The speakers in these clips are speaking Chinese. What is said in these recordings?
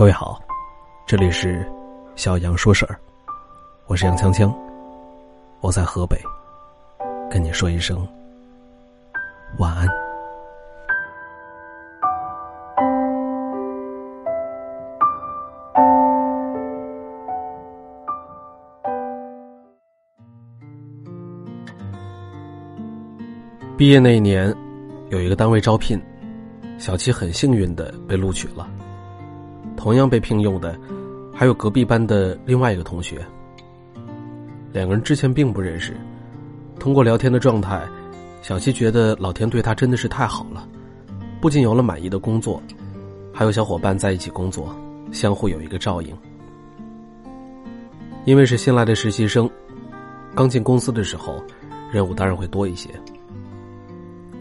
各位好，这里是小杨说事儿，我是杨锵锵，我在河北，跟你说一声晚安。毕业那一年，有一个单位招聘，小七很幸运的被录取了。同样被聘用的，还有隔壁班的另外一个同学。两个人之前并不认识，通过聊天的状态，小七觉得老天对他真的是太好了，不仅有了满意的工作，还有小伙伴在一起工作，相互有一个照应。因为是新来的实习生，刚进公司的时候，任务当然会多一些。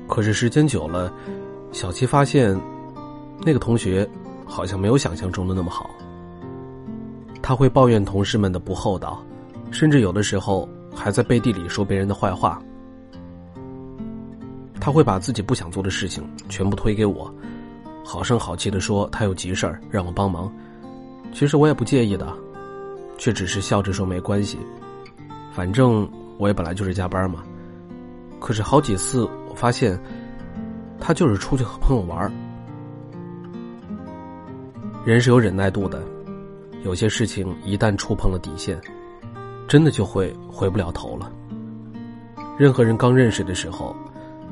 可是时间久了，小七发现，那个同学。好像没有想象中的那么好。他会抱怨同事们的不厚道，甚至有的时候还在背地里说别人的坏话。他会把自己不想做的事情全部推给我，好声好气的说他有急事儿让我帮忙。其实我也不介意的，却只是笑着说没关系，反正我也本来就是加班嘛。可是好几次我发现，他就是出去和朋友玩。人是有忍耐度的，有些事情一旦触碰了底线，真的就会回不了头了。任何人刚认识的时候，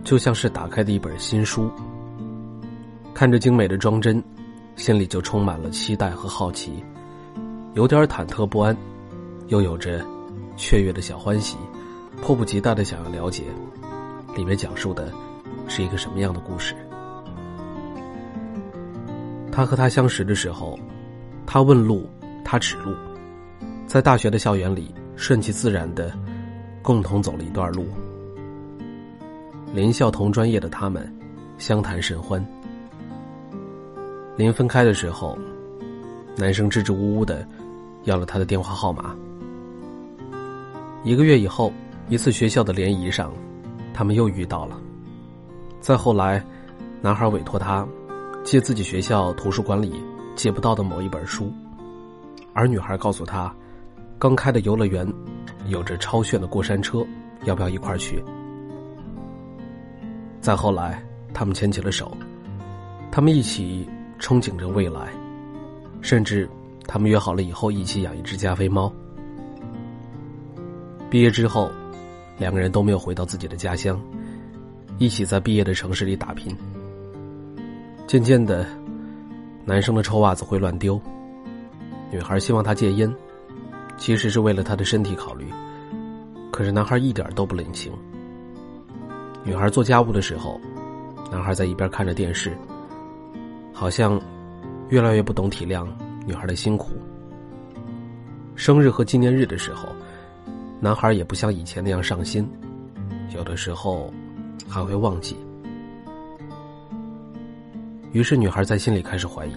就像是打开的一本新书，看着精美的装帧，心里就充满了期待和好奇，有点忐忑不安，又有着雀跃的小欢喜，迫不及待的想要了解，里面讲述的是一个什么样的故事。他和他相识的时候，他问路，他指路，在大学的校园里顺其自然的共同走了一段路。林校同专业的他们，相谈甚欢。临分开的时候，男生支支吾吾的要了他的电话号码。一个月以后，一次学校的联谊上，他们又遇到了。再后来，男孩委托他。借自己学校图书馆里借不到的某一本书，而女孩告诉他，刚开的游乐园有着超炫的过山车，要不要一块儿去？再后来，他们牵起了手，他们一起憧憬着未来，甚至他们约好了以后一起养一只加菲猫。毕业之后，两个人都没有回到自己的家乡，一起在毕业的城市里打拼。渐渐的，男生的臭袜子会乱丢，女孩希望他戒烟，其实是为了他的身体考虑。可是男孩一点都不领情。女孩做家务的时候，男孩在一边看着电视，好像越来越不懂体谅女孩的辛苦。生日和纪念日的时候，男孩也不像以前那样上心，有的时候还会忘记。于是，女孩在心里开始怀疑，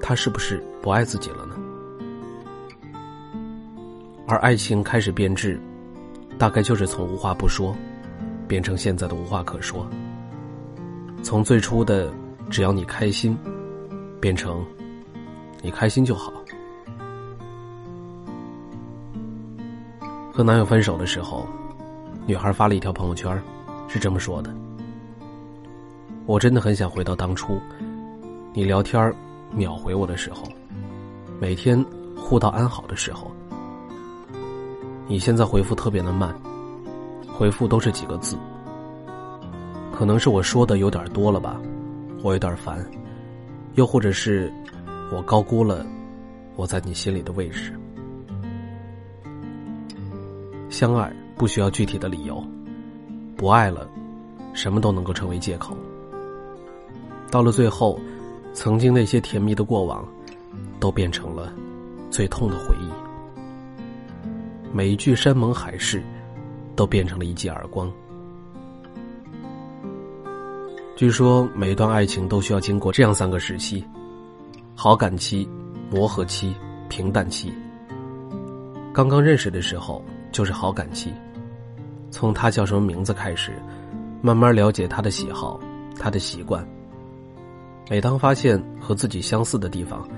他是不是不爱自己了呢？而爱情开始变质，大概就是从无话不说，变成现在的无话可说。从最初的只要你开心，变成你开心就好。和男友分手的时候，女孩发了一条朋友圈，是这么说的。我真的很想回到当初，你聊天秒回我的时候，每天互道安好的时候。你现在回复特别的慢，回复都是几个字。可能是我说的有点多了吧，我有点烦，又或者是我高估了我在你心里的位置。相爱不需要具体的理由，不爱了，什么都能够成为借口。到了最后，曾经那些甜蜜的过往，都变成了最痛的回忆。每一句山盟海誓，都变成了一记耳光。据说每一段爱情都需要经过这样三个时期：好感期、磨合期、平淡期。刚刚认识的时候就是好感期，从他叫什么名字开始，慢慢了解他的喜好、他的习惯。每当发现和自己相似的地方，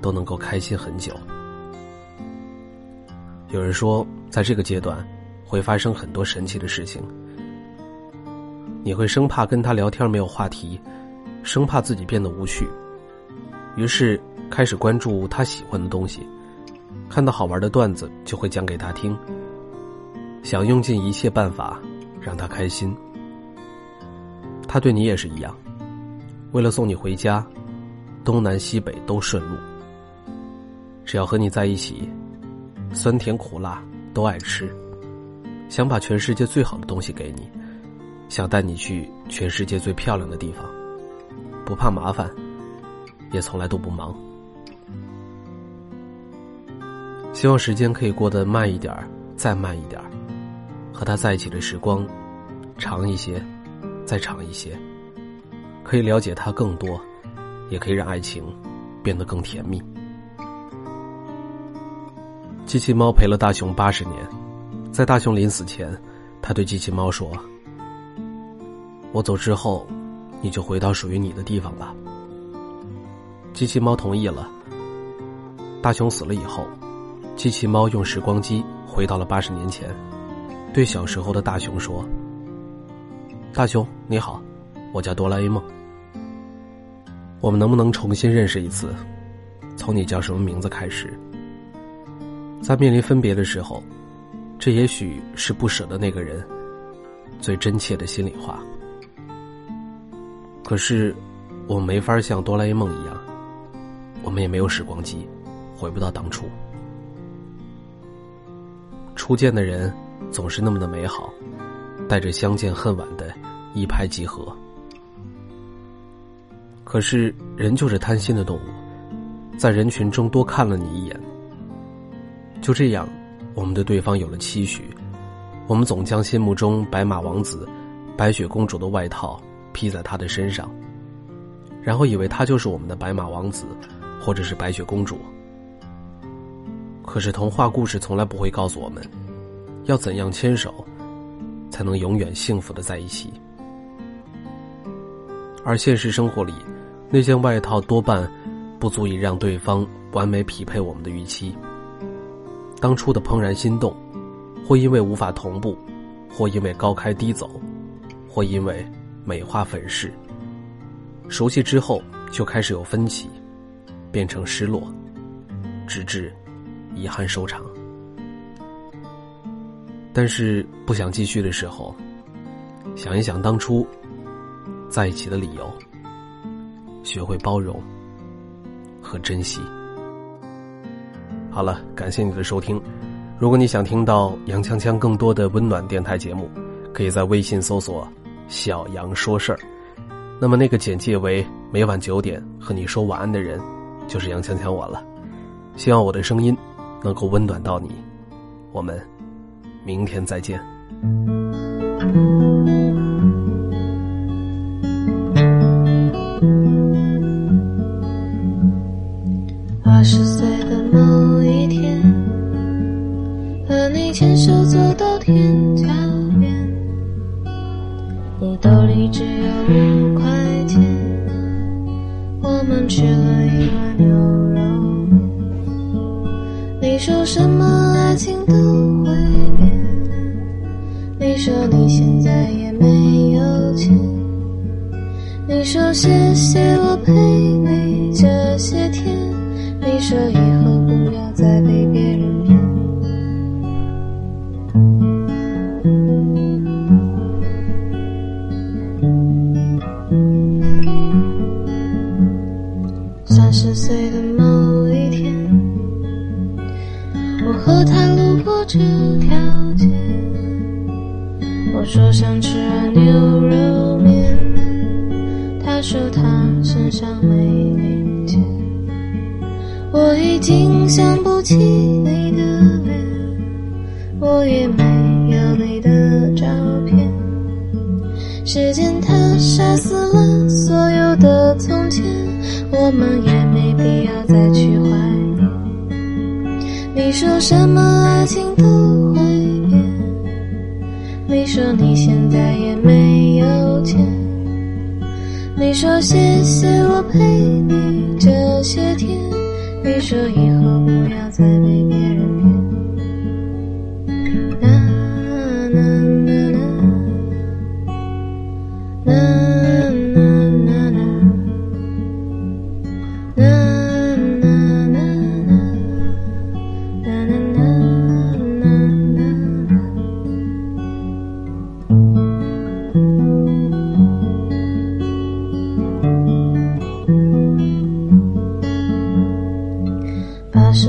都能够开心很久。有人说，在这个阶段会发生很多神奇的事情，你会生怕跟他聊天没有话题，生怕自己变得无趣，于是开始关注他喜欢的东西，看到好玩的段子就会讲给他听，想用尽一切办法让他开心。他对你也是一样，为了送你回家，东南西北都顺路。只要和你在一起，酸甜苦辣都爱吃，想把全世界最好的东西给你，想带你去全世界最漂亮的地方，不怕麻烦，也从来都不忙。希望时间可以过得慢一点再慢一点和他在一起的时光长一些。再长一些，可以了解他更多，也可以让爱情变得更甜蜜。机器猫陪了大雄八十年，在大雄临死前，他对机器猫说：“我走之后，你就回到属于你的地方吧。”机器猫同意了。大雄死了以后，机器猫用时光机回到了八十年前，对小时候的大雄说。大雄，你好，我叫哆啦 A 梦。我们能不能重新认识一次？从你叫什么名字开始？在面临分别的时候，这也许是不舍的那个人最真切的心里话。可是，我们没法像哆啦 A 梦一样，我们也没有时光机，回不到当初。初见的人总是那么的美好。带着相见恨晚的一拍即合，可是人就是贪心的动物，在人群中多看了你一眼，就这样，我们对对方有了期许，我们总将心目中白马王子、白雪公主的外套披在他的身上，然后以为他就是我们的白马王子，或者是白雪公主。可是童话故事从来不会告诉我们，要怎样牵手。才能永远幸福的在一起，而现实生活里，那件外套多半不足以让对方完美匹配我们的预期。当初的怦然心动，或因为无法同步，或因为高开低走，或因为美化粉饰。熟悉之后就开始有分歧，变成失落，直至遗憾收场。但是不想继续的时候，想一想当初在一起的理由，学会包容和珍惜。好了，感谢你的收听。如果你想听到杨锵锵更多的温暖电台节目，可以在微信搜索“小杨说事儿”。那么那个简介为每晚九点和你说晚安的人，就是杨锵锵我了。希望我的声音能够温暖到你。我们。明天再见。说什么爱情都会变。你说你现在也没有钱，你说谢谢我陪你这些天，你说以后不要再被说他身上没零钱。我已经想不起你的脸，我也没有你的照片。时间它杀死了所有的从前，我们也没必要再去怀念。你说什么爱情都会变。你说你现在也没有，你说谢谢我陪你这些天，你说以后不要再被别人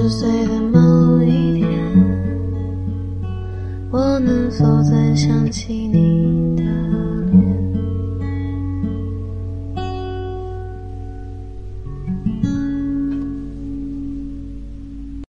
八十